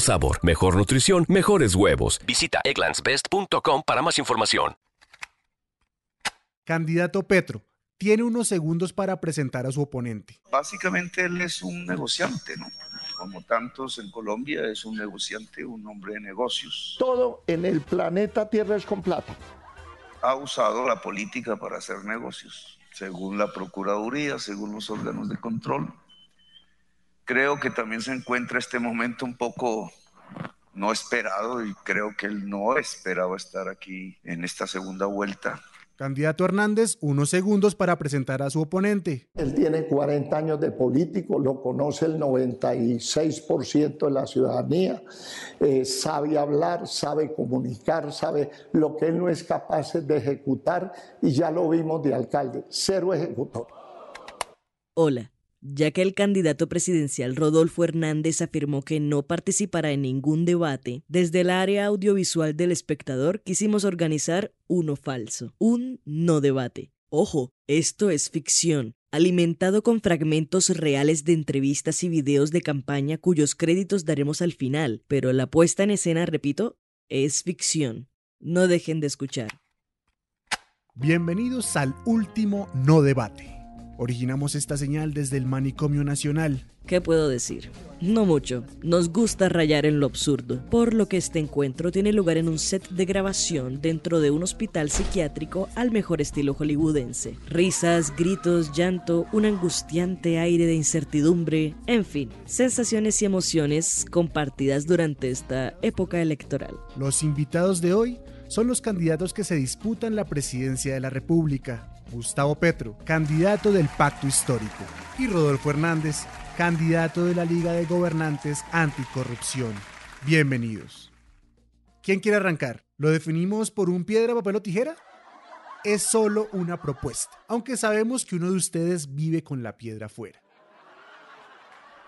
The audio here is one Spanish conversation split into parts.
sabor, mejor nutrición, mejores huevos. Visita egglandsbest.com para más información. Candidato Petro, tiene unos segundos para presentar a su oponente. Básicamente él es un negociante, ¿no? Como tantos en Colombia, es un negociante, un hombre de negocios. Todo en el planeta Tierra es con plata. Ha usado la política para hacer negocios, según la Procuraduría, según los órganos de control. Creo que también se encuentra este momento un poco no esperado y creo que él no esperaba estar aquí en esta segunda vuelta. Candidato Hernández, unos segundos para presentar a su oponente. Él tiene 40 años de político, lo conoce el 96% de la ciudadanía, eh, sabe hablar, sabe comunicar, sabe lo que él no es capaz de ejecutar y ya lo vimos de alcalde, cero ejecutor. Hola. Ya que el candidato presidencial Rodolfo Hernández afirmó que no participará en ningún debate, desde el área audiovisual del espectador quisimos organizar uno falso, un no debate. Ojo, esto es ficción, alimentado con fragmentos reales de entrevistas y videos de campaña cuyos créditos daremos al final, pero la puesta en escena, repito, es ficción. No dejen de escuchar. Bienvenidos al último no debate. Originamos esta señal desde el Manicomio Nacional. ¿Qué puedo decir? No mucho. Nos gusta rayar en lo absurdo, por lo que este encuentro tiene lugar en un set de grabación dentro de un hospital psiquiátrico al mejor estilo hollywoodense. Risas, gritos, llanto, un angustiante aire de incertidumbre, en fin, sensaciones y emociones compartidas durante esta época electoral. Los invitados de hoy son los candidatos que se disputan la presidencia de la República. Gustavo Petro, candidato del Pacto Histórico, y Rodolfo Hernández, candidato de la Liga de Gobernantes Anticorrupción. Bienvenidos. ¿Quién quiere arrancar? ¿Lo definimos por un piedra, papel o tijera? Es solo una propuesta, aunque sabemos que uno de ustedes vive con la piedra fuera.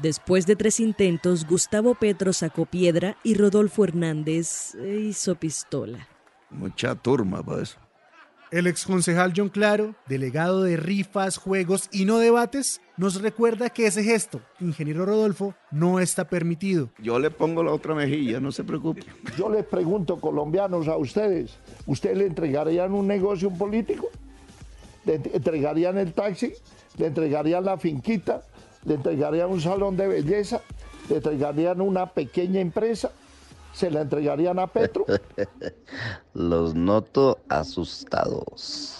Después de tres intentos, Gustavo Petro sacó piedra y Rodolfo Hernández hizo pistola. Mucha turma para eso. El exconcejal John Claro, delegado de rifas, juegos y no debates, nos recuerda que ese gesto, ingeniero Rodolfo, no está permitido. Yo le pongo la otra mejilla, no se preocupe. Yo les pregunto, colombianos, a ustedes, ¿ustedes le entregarían un negocio a un político? ¿Le entregarían el taxi? ¿Le entregarían la finquita? ¿Le entregarían un salón de belleza? ¿Le entregarían una pequeña empresa? ¿Se la entregarían a Petro? Los noto asustados.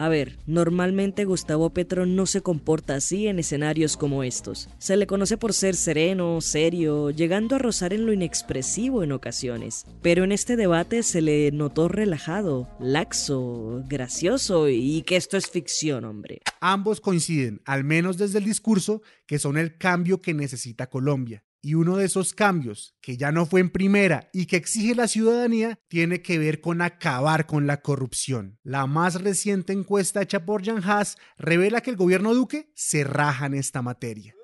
A ver, normalmente Gustavo Petro no se comporta así en escenarios como estos. Se le conoce por ser sereno, serio, llegando a rozar en lo inexpresivo en ocasiones. Pero en este debate se le notó relajado, laxo, gracioso y que esto es ficción, hombre. Ambos coinciden, al menos desde el discurso, que son el cambio que necesita Colombia. Y uno de esos cambios, que ya no fue en primera y que exige la ciudadanía, tiene que ver con acabar con la corrupción. La más reciente encuesta hecha por Jan Haas revela que el gobierno Duque se raja en esta materia.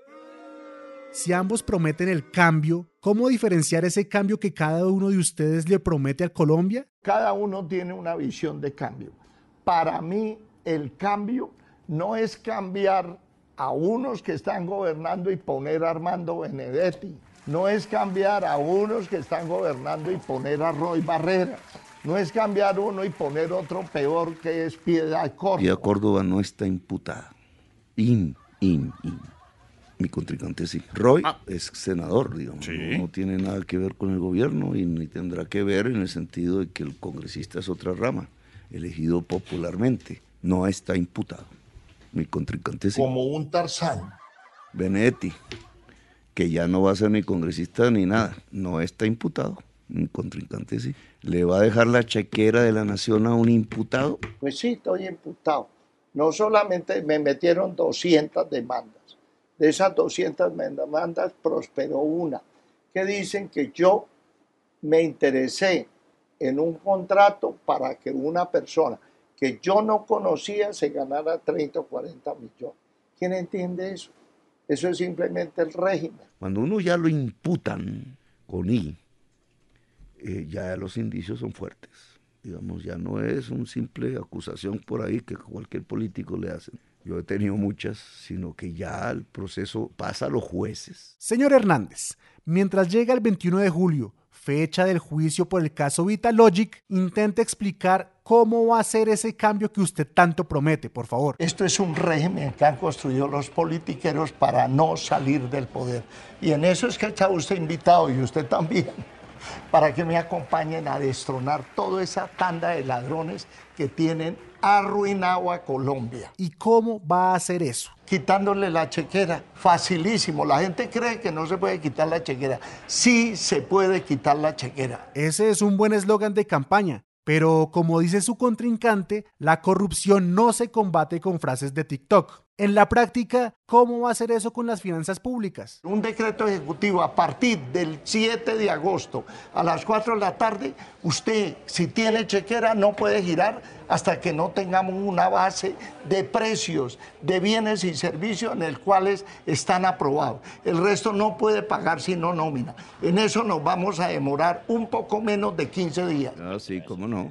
Si ambos prometen el cambio, ¿cómo diferenciar ese cambio que cada uno de ustedes le promete a Colombia? Cada uno tiene una visión de cambio. Para mí, el cambio no es cambiar a unos que están gobernando y poner a Armando Benedetti. No es cambiar a unos que están gobernando y poner a Roy Barrera. No es cambiar uno y poner otro peor que es Piedad Córdoba. Piedad Córdoba no está imputada. In, in, in. Mi contrincante sí. Roy es senador, digamos. No, no tiene nada que ver con el gobierno y ni tendrá que ver en el sentido de que el congresista es otra rama, elegido popularmente. No está imputado. Mi contrincante sí. Como un Tarzán. Benedetti, que ya no va a ser ni congresista ni nada, no está imputado. Mi contrincante sí. ¿Le va a dejar la chequera de la nación a un imputado? Pues sí, estoy imputado. No solamente me metieron 200 demandas. De esas 200 demandas prosperó una, que dicen que yo me interesé en un contrato para que una persona que yo no conocía se ganara 30 o 40 millones. ¿Quién entiende eso? Eso es simplemente el régimen. Cuando uno ya lo imputan con I, eh, ya los indicios son fuertes. Digamos, ya no es una simple acusación por ahí que cualquier político le hace. Yo he tenido muchas, sino que ya el proceso pasa a los jueces. Señor Hernández, mientras llega el 21 de julio, fecha del juicio por el caso Vitalogic, intente explicar cómo va a ser ese cambio que usted tanto promete, por favor. Esto es un régimen que han construido los politiqueros para no salir del poder. Y en eso es que está usted invitado y usted también, para que me acompañen a destronar toda esa tanda de ladrones que tienen arruinado a Colombia. ¿Y cómo va a hacer eso? Quitándole la chequera, facilísimo. La gente cree que no se puede quitar la chequera. Sí se puede quitar la chequera. Ese es un buen eslogan de campaña. Pero como dice su contrincante, la corrupción no se combate con frases de TikTok. En la práctica, ¿cómo va a hacer eso con las finanzas públicas? Un decreto ejecutivo a partir del 7 de agosto a las 4 de la tarde, usted si tiene chequera no puede girar hasta que no tengamos una base de precios de bienes y servicios en el cuales están aprobados. El resto no puede pagar sino nómina. En eso nos vamos a demorar un poco menos de 15 días. Ah, sí, cómo no.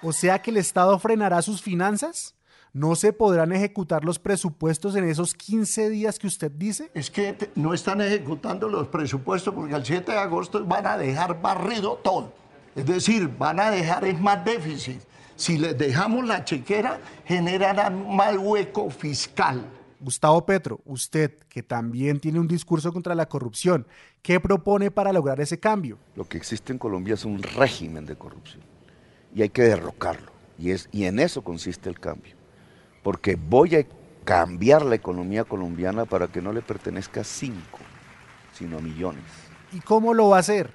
O sea que el Estado frenará sus finanzas. ¿No se podrán ejecutar los presupuestos en esos 15 días que usted dice? Es que te- no están ejecutando los presupuestos porque el 7 de agosto van a dejar barrido todo. Es decir, van a dejar es más déficit. Si les dejamos la chequera, generarán más hueco fiscal. Gustavo Petro, usted, que también tiene un discurso contra la corrupción, ¿qué propone para lograr ese cambio? Lo que existe en Colombia es un régimen de corrupción y hay que derrocarlo. Y, es, y en eso consiste el cambio. Porque voy a cambiar la economía colombiana para que no le pertenezca a cinco, sino a millones. ¿Y cómo lo va a hacer?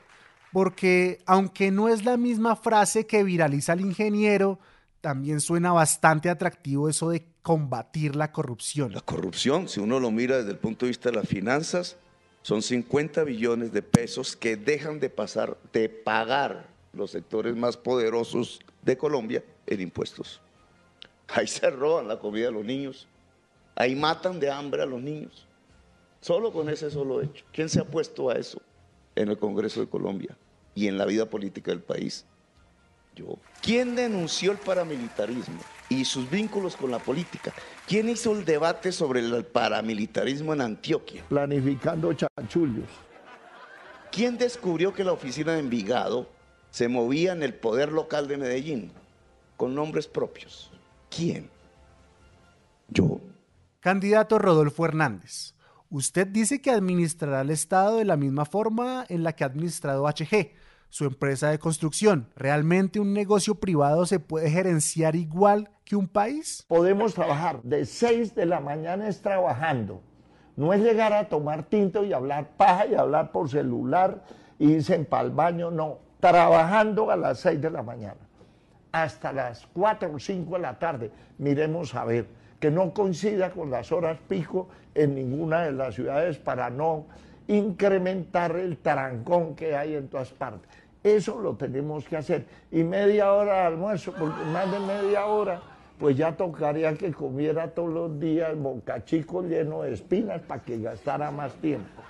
Porque aunque no es la misma frase que viraliza el ingeniero, también suena bastante atractivo eso de combatir la corrupción. La corrupción, si uno lo mira desde el punto de vista de las finanzas, son 50 billones de pesos que dejan de pasar, de pagar los sectores más poderosos de Colombia en impuestos. Ahí se roban la comida de los niños, ahí matan de hambre a los niños. Solo con ese solo hecho. ¿Quién se ha puesto a eso en el Congreso de Colombia y en la vida política del país? Yo. ¿Quién denunció el paramilitarismo y sus vínculos con la política? ¿Quién hizo el debate sobre el paramilitarismo en Antioquia? Planificando chanchullos. ¿Quién descubrió que la oficina de Envigado se movía en el poder local de Medellín con nombres propios? ¿Quién? Yo. Candidato Rodolfo Hernández, usted dice que administrará el Estado de la misma forma en la que ha administrado HG, su empresa de construcción. ¿Realmente un negocio privado se puede gerenciar igual que un país? Podemos trabajar de 6 de la mañana es trabajando. No es llegar a tomar tinto y hablar paja y hablar por celular y irse para el baño, no. Trabajando a las 6 de la mañana hasta las 4 o 5 de la tarde. Miremos a ver que no coincida con las horas pico en ninguna de las ciudades para no incrementar el trancón que hay en todas partes. Eso lo tenemos que hacer. Y media hora de almuerzo, porque más de media hora, pues ya tocaría que comiera todos los días bocachico lleno de espinas para que gastara más tiempo.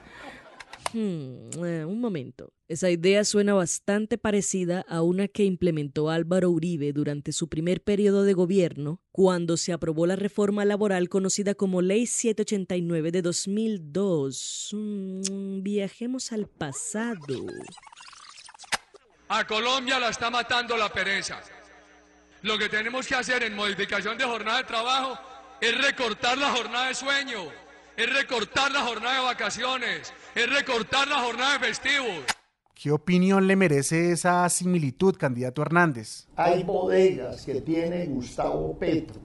Hmm, eh, un momento. Esa idea suena bastante parecida a una que implementó Álvaro Uribe durante su primer periodo de gobierno, cuando se aprobó la reforma laboral conocida como Ley 789 de 2002. Mm, viajemos al pasado. A Colombia la está matando la pereza. Lo que tenemos que hacer en modificación de jornada de trabajo es recortar la jornada de sueño, es recortar la jornada de vacaciones, es recortar la jornada de festivos. ¿Qué opinión le merece esa similitud, candidato Hernández? Hay bodegas que tiene Gustavo Petro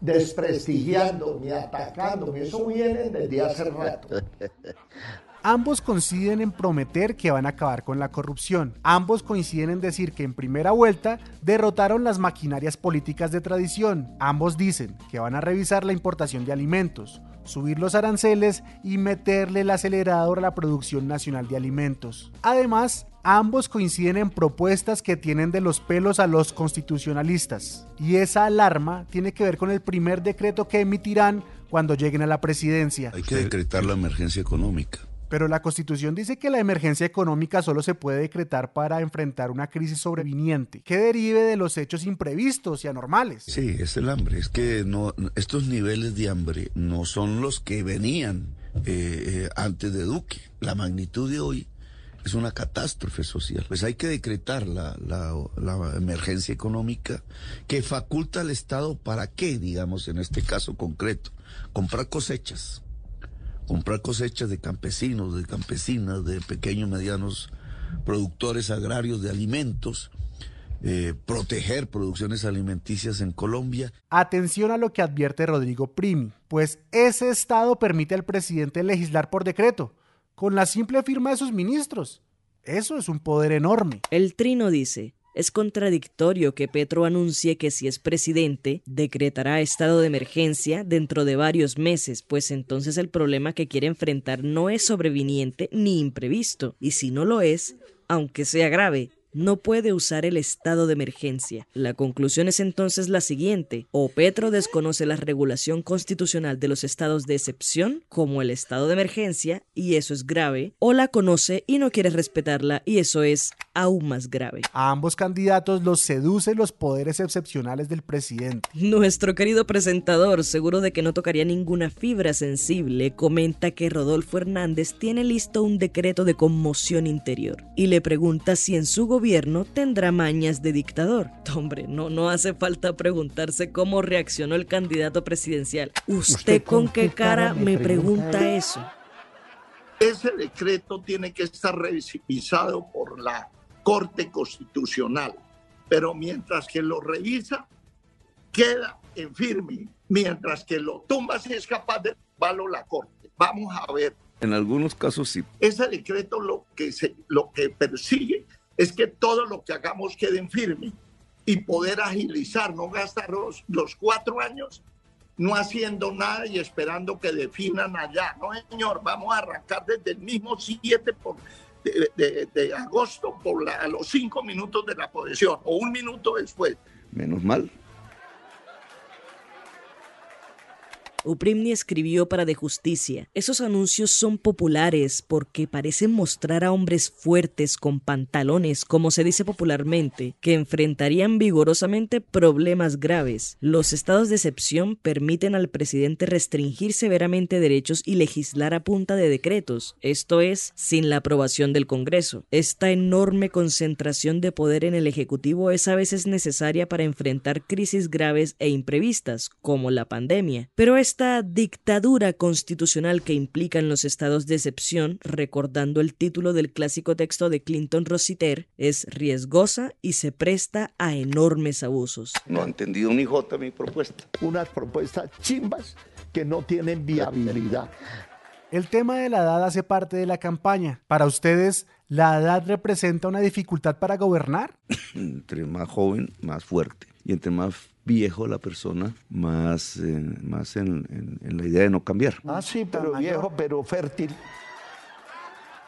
desprestigiándome, atacándome. Eso viene desde hace rato. Ambos coinciden en prometer que van a acabar con la corrupción. Ambos coinciden en decir que en primera vuelta derrotaron las maquinarias políticas de tradición. Ambos dicen que van a revisar la importación de alimentos, subir los aranceles y meterle el acelerador a la producción nacional de alimentos. Además, ambos coinciden en propuestas que tienen de los pelos a los constitucionalistas. Y esa alarma tiene que ver con el primer decreto que emitirán cuando lleguen a la presidencia. Hay que decretar la emergencia económica. Pero la Constitución dice que la emergencia económica solo se puede decretar para enfrentar una crisis sobreviniente que derive de los hechos imprevistos y anormales. Sí, es el hambre. Es que no, estos niveles de hambre no son los que venían eh, eh, antes de Duque. La magnitud de hoy es una catástrofe social. Pues hay que decretar la, la, emergencia económica que faculta al Estado para qué, digamos, en este caso concreto, comprar cosechas comprar cosechas de campesinos, de campesinas, de pequeños y medianos productores agrarios de alimentos, eh, proteger producciones alimenticias en Colombia. Atención a lo que advierte Rodrigo Primi, pues ese Estado permite al presidente legislar por decreto, con la simple firma de sus ministros. Eso es un poder enorme. El trino dice, es contradictorio que Petro anuncie que si es presidente, decretará estado de emergencia dentro de varios meses, pues entonces el problema que quiere enfrentar no es sobreviniente ni imprevisto, y si no lo es, aunque sea grave, no puede usar el estado de emergencia. La conclusión es entonces la siguiente. O Petro desconoce la regulación constitucional de los estados de excepción, como el estado de emergencia, y eso es grave, o la conoce y no quiere respetarla, y eso es aún más grave. A ambos candidatos los seducen los poderes excepcionales del presidente. Nuestro querido presentador, seguro de que no tocaría ninguna fibra sensible, comenta que Rodolfo Hernández tiene listo un decreto de conmoción interior y le pregunta si en su gobierno tendrá mañas de dictador. Hombre, no, no hace falta preguntarse cómo reaccionó el candidato presidencial. ¿Usted, con, qué cara me pregunta eso? Ese decreto tiene que estar revisado por la Corte Constitucional, pero mientras que lo revisa, queda en firme, mientras que lo tumba si es capaz de tumbarlo la Corte. Vamos a ver. En algunos casos sí. Ese decreto lo que, se, lo que persigue es que todo lo que hagamos quede en firme y poder agilizar, no gastar los, los cuatro años no haciendo nada y esperando que definan allá. No, señor, vamos a arrancar desde el mismo 7 por, de, de, agosto por la, a los cinco minutos de la posesión o un minuto después. Menos mal. Uprimni escribió para De Justicia. Esos anuncios son populares porque parecen mostrar a hombres fuertes con pantalones, como se dice popularmente, que enfrentarían vigorosamente problemas graves. Los estados de excepción permiten al presidente restringir severamente derechos y legislar a punta de decretos, esto es, sin la aprobación del Congreso. Esta enorme concentración de poder en el Ejecutivo es a veces necesaria para enfrentar crisis graves e imprevistas, como la pandemia, pero es esta dictadura constitucional que implican los estados de excepción, recordando el título del clásico texto de Clinton Rossiter, es riesgosa y se presta a enormes abusos. No ha entendido ni jota mi propuesta. Unas propuestas chimbas que no tienen viabilidad. El tema de la edad hace parte de la campaña. Para ustedes, ¿la edad representa una dificultad para gobernar? Entre más joven, más fuerte. Y entre más viejo la persona, más, eh, más en, en, la idea de no cambiar. Ah, sí, pero viejo, pero fértil.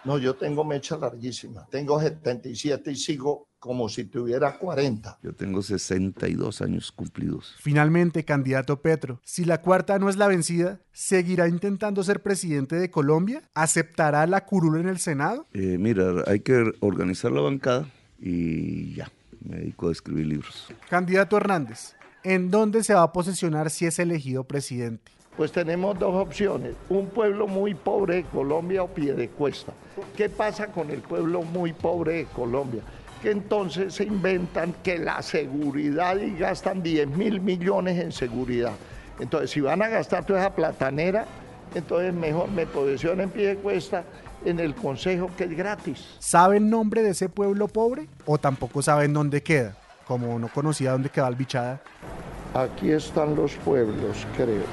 No, yo tengo mecha larguísima. Tengo 77 y sigo como si tuviera 40. Yo tengo 62 años cumplidos. Finalmente, candidato Petro, si la cuarta no es la vencida, ¿seguirá intentando ser presidente de Colombia? ¿Aceptará la curula en el Senado? Eh, mira, hay que organizar la bancada y ya, me dedico a escribir libros. Candidato Hernández, ¿en dónde se va a posesionar si es elegido presidente? Pues tenemos dos opciones, un pueblo muy pobre de Colombia o Piedecuesta. ¿Qué pasa con el pueblo muy pobre de Colombia? Que entonces se inventan que la seguridad y gastan 10 mil millones en seguridad. Entonces, si van a gastar toda esa platanera, entonces mejor me posicionen en pie de cuesta en el consejo que es gratis. ¿Sabe el nombre de ese pueblo pobre? ¿O tampoco saben dónde queda? Como no conocía dónde quedaba el bichada. Aquí están los pueblos, creo.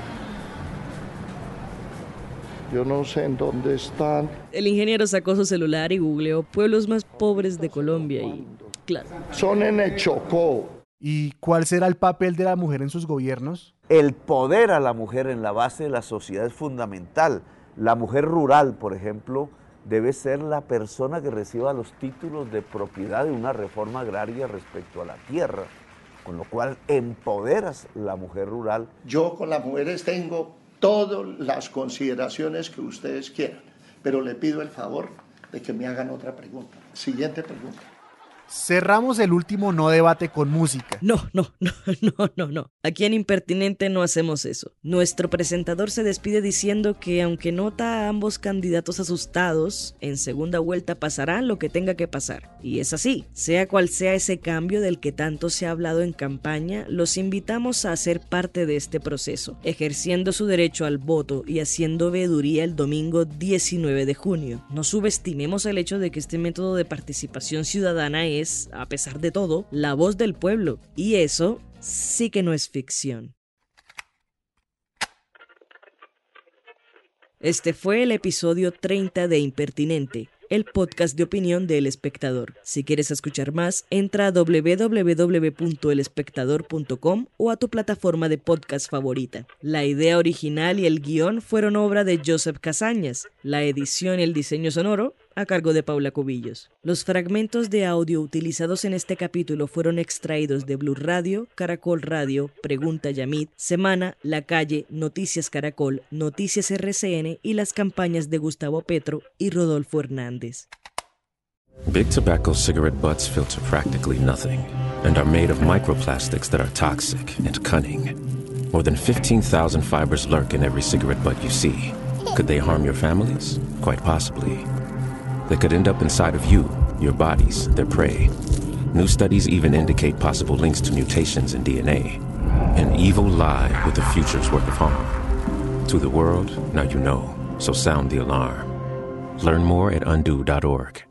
Yo no sé en dónde están. El ingeniero sacó su celular y googleó pueblos más pobres de Colombia y, claro. Son en el Chocó. ¿Y cuál será el papel de la mujer en sus gobiernos? El poder a la mujer en la base de la sociedad es fundamental. La mujer rural, por ejemplo, debe ser la persona que reciba los títulos de propiedad de una reforma agraria respecto a la tierra, con lo cual empoderas la mujer rural. Yo con las mujeres tengo todas las consideraciones que ustedes quieran, pero le pido el favor de que me hagan otra pregunta. Siguiente pregunta. Cerramos el último no debate con música. No, no, no, no, no, no. Aquí en Impertinente no hacemos eso. Nuestro presentador se despide diciendo que aunque nota a ambos candidatos asustados, en segunda vuelta pasará lo que tenga que pasar. Y es así. Sea cual sea ese cambio del que tanto se ha hablado en campaña, los invitamos a ser parte de este proceso, ejerciendo su derecho al voto y haciendo veeduría el domingo 19 de junio. No subestimemos el hecho de que este método de participación ciudadana es a pesar de todo, la voz del pueblo, y eso sí que no es ficción. Este fue el episodio 30 de Impertinente, el podcast de opinión del espectador. Si quieres escuchar más, entra a www.elespectador.com o a tu plataforma de podcast favorita. La idea original y el guion fueron obra de Joseph Casañas, la edición y el diseño sonoro a cargo de Paula Cubillos. Los fragmentos de audio utilizados en este capítulo fueron extraídos de Blue Radio, Caracol Radio, Pregunta Yamit, Semana, La Calle, Noticias Caracol, Noticias RCN y las campañas de Gustavo Petro y Rodolfo Hernández. Big tobacco cigarette butts filter practically nothing and are made of microplastics that are toxic and cunning. More than 15,000 fibers lurk in every cigarette butt you see. Could they harm your families? Quite possibly. They could end up inside of you, your bodies, their prey. New studies even indicate possible links to mutations in DNA. An evil lie with the future's work of harm. To the world, now you know, so sound the alarm. Learn more at undo.org.